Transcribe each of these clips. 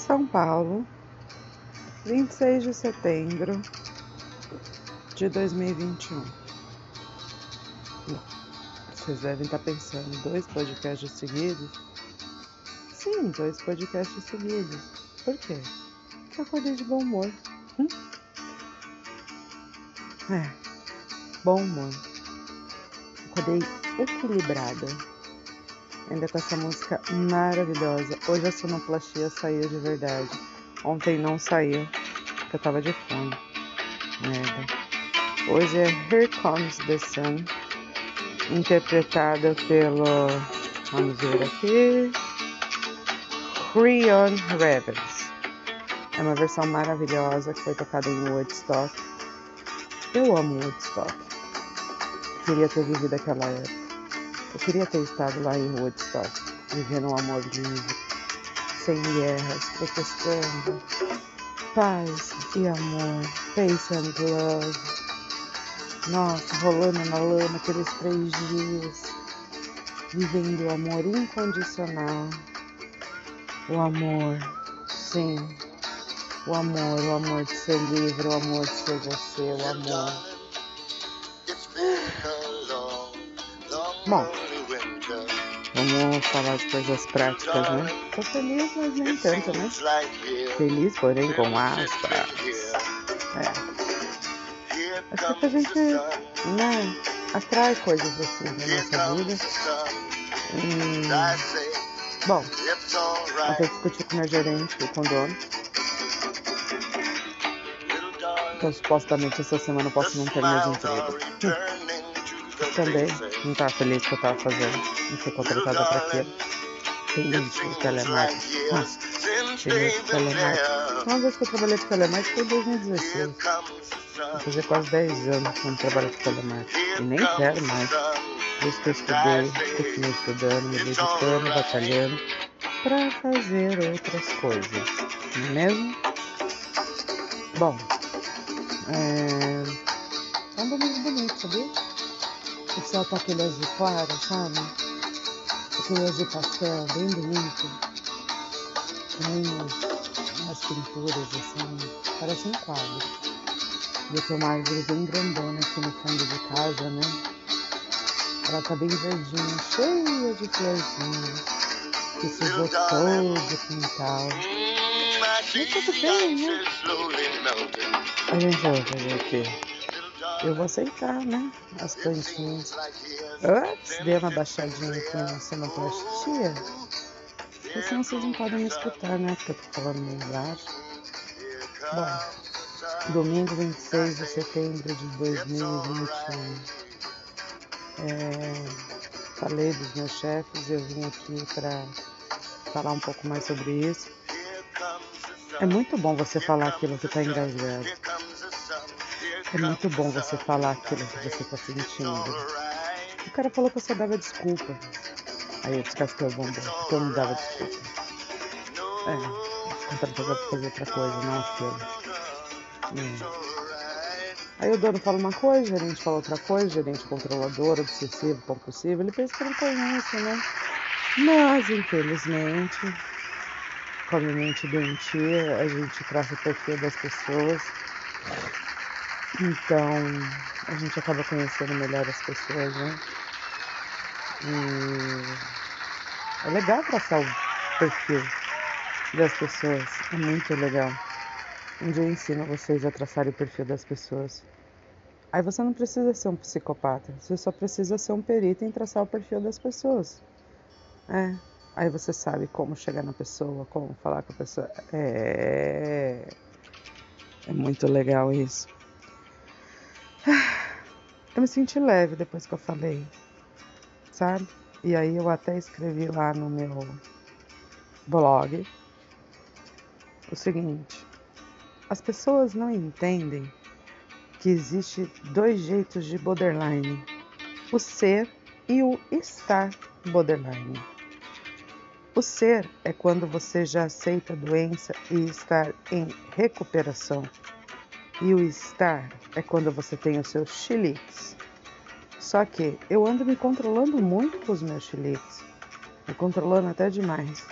São Paulo, 26 de setembro de 2021. Bom, vocês devem estar pensando, dois podcasts seguidos? Sim, dois podcasts seguidos. Por quê? Porque eu acordei de bom humor. Hum? É, bom humor. Acordei equilibrada. Ainda com essa música maravilhosa. Hoje a sonoplastia saiu de verdade. Ontem não saiu, porque eu tava de fone. Merda. Hoje é Here Comes the Sun, interpretada pelo. Vamos ver aqui. Creon Revens. É uma versão maravilhosa que foi tocada em Woodstock. Eu amo Woodstock. Queria ter vivido aquela época. Eu queria ter estado lá em Woodstock, vivendo um amor livre, sem guerras, protestando, paz e amor, peace and love. Nossa, rolando na lama aqueles três dias, vivendo o amor incondicional. O amor, sim, o amor, o amor de ser livre, o amor de ser você, o amor. Bom, vamos falar de coisas práticas, né? Tô feliz, mas nem tanto, né? Feliz, porém com aspas. É. Acho que a gente, né, atrai coisas assim na nossa vida. E, bom, até discuti com meu gerente e com o dono. Então, supostamente essa semana eu posso não ter mais emprego. Também não estava feliz que eu estava fazendo. Não fui contratada para aquilo. Cliente de telemarketing. Cliente de telemarketing. Uma vez que eu trabalhei com telemarketing foi em 2016. Vou fazer quase 10 anos que eu não trabalho com telemarketing. E nem quero mais. Isso que eu estudei, continuo estudando, me dedicando, batalhando para fazer outras coisas. Não é mesmo? Bom, é, é um domingo bonito, sabia? O céu tá aquele azul claro, sabe? Aquele azul pastel, bem bonito. Com umas pinturas assim, parece um quadro. E eu tenho uma árvore bem grandona aqui no fundo de casa, né? Ela tá bem verdinha, cheia de florzinhas. Que sujou todo o quintal. E tudo bem, né? A gente vai fazer o quê? Eu vou aceitar, né? As plantinhas. Antes, dei uma baixadinha aqui na sonoplastia. Senão vocês não podem me escutar, né? Porque eu tô falando meio baixo. Bom, domingo 26 de setembro de 2021. É, falei dos meus chefes, eu vim aqui para falar um pouco mais sobre isso. É muito bom você falar aquilo que está engasgado. É muito bom você falar aquilo que você está sentindo. O cara falou que eu só dava desculpa. Aí eu descasquei o bombom, porque eu não dava desculpa. É, contratava pra fazer outra coisa, não aquilo. É. Aí o dono fala uma coisa, o gerente fala outra coisa, gerente controlador, obsessivo, compulsivo, ele pensa que não conhece, né? Mas, infelizmente, com a mente doentia, a gente traça o perfil das pessoas. Então, a gente acaba conhecendo melhor as pessoas, né? E é legal traçar o perfil das pessoas, é muito legal. Um dia eu ensino vocês a traçarem o perfil das pessoas. Aí você não precisa ser um psicopata, você só precisa ser um perito em traçar o perfil das pessoas. É, Aí você sabe como chegar na pessoa, como falar com a pessoa. É, é muito legal isso. Eu me senti leve depois que eu falei, sabe? E aí eu até escrevi lá no meu blog o seguinte: as pessoas não entendem que existe dois jeitos de borderline: o ser e o estar borderline. O ser é quando você já aceita a doença e está em recuperação. E o estar é quando você tem os seus chiliques. Só que eu ando me controlando muito com os meus chiliques. Me controlando até demais.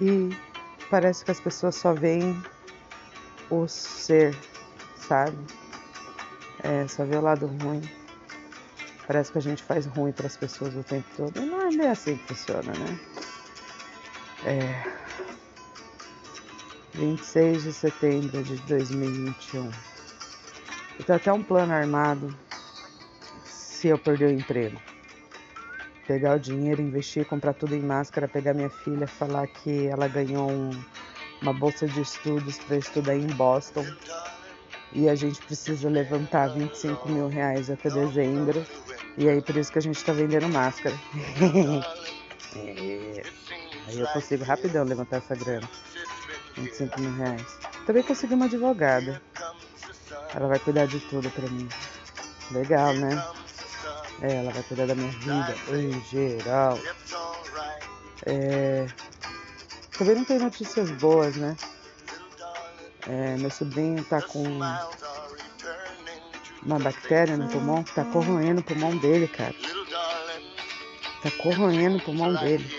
E parece que as pessoas só veem o ser, sabe? É, só vê o lado ruim. Parece que a gente faz ruim para as pessoas o tempo todo. Não é bem assim que funciona, né? É. 26 de setembro de 2021. Eu tenho até um plano armado se eu perder o emprego. Pegar o dinheiro, investir, comprar tudo em máscara, pegar minha filha, falar que ela ganhou um, uma bolsa de estudos para estudar em Boston e a gente precisa levantar 25 mil reais até dezembro. E aí por isso que a gente está vendendo máscara. é. Aí eu consigo rapidão levantar essa grana. 25 mil reais. Também consegui uma advogada. Ela vai cuidar de tudo pra mim. Legal, né? É, ela vai cuidar da minha vida em geral. É... Também não tem notícias boas, né? É, meu sobrinho tá com uma bactéria no pulmão que tá corroendo o pulmão dele, cara. Tá corroendo o pulmão dele.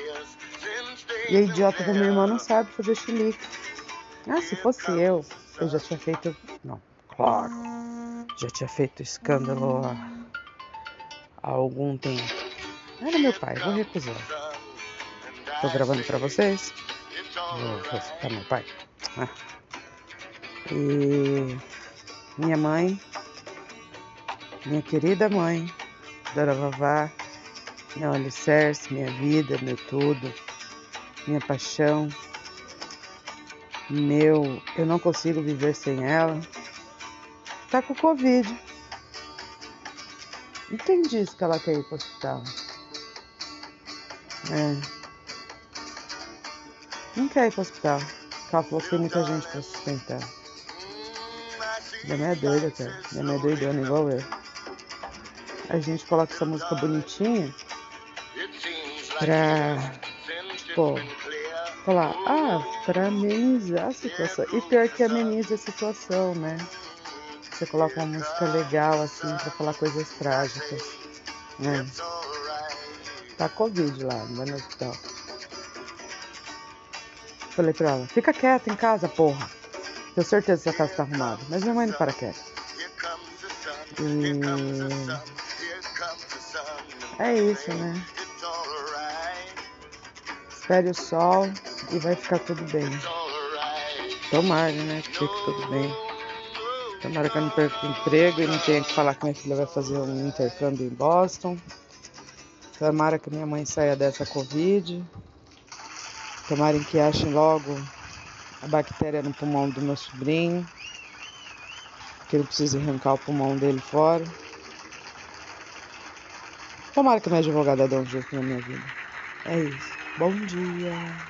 E a idiota da minha irmã não sabe fazer chilique. Ah, se fosse eu, eu já tinha feito. Não, claro. Já tinha feito escândalo há, há algum tempo. Era meu pai, vou recusar. Tô gravando pra vocês. Vou citar meu pai. E minha mãe, minha querida mãe, Dona Vavá, meu alicerce, minha vida, meu tudo, minha paixão, meu, eu não consigo viver sem ela, tá com Covid. E quem disse que ela quer ir pro hospital? É. Não quer ir pro hospital. Ela falou que tem muita gente pra sustentar. Minha mãe é doida, cara. Minha mãe é doidona igual eu. A gente coloca essa música bonitinha pra, pô, falar, ah, pra amenizar a situação. E pior que ameniza a situação, né? Você coloca uma música legal assim pra falar coisas trágicas, né? Tá Covid lá, não é no hospital. Falei pra ela, fica quieta em casa, porra. Tenho certeza que a casa tá arrumada. Mas minha mãe não para quieta. E... É isso, né? Espere o sol e vai ficar tudo bem. Tomara, né? Que fique tudo bem. Tomara que eu não perca o emprego e não tenha que falar que minha filha vai fazer um intercâmbio em Boston. Tomara que minha mãe saia dessa Covid. Tomara que achem logo a bactéria no pulmão do meu sobrinho. Que ele precise arrancar o pulmão dele fora. Tomara que minha advogada dê um jeito na minha vida. É isso. Bom dia.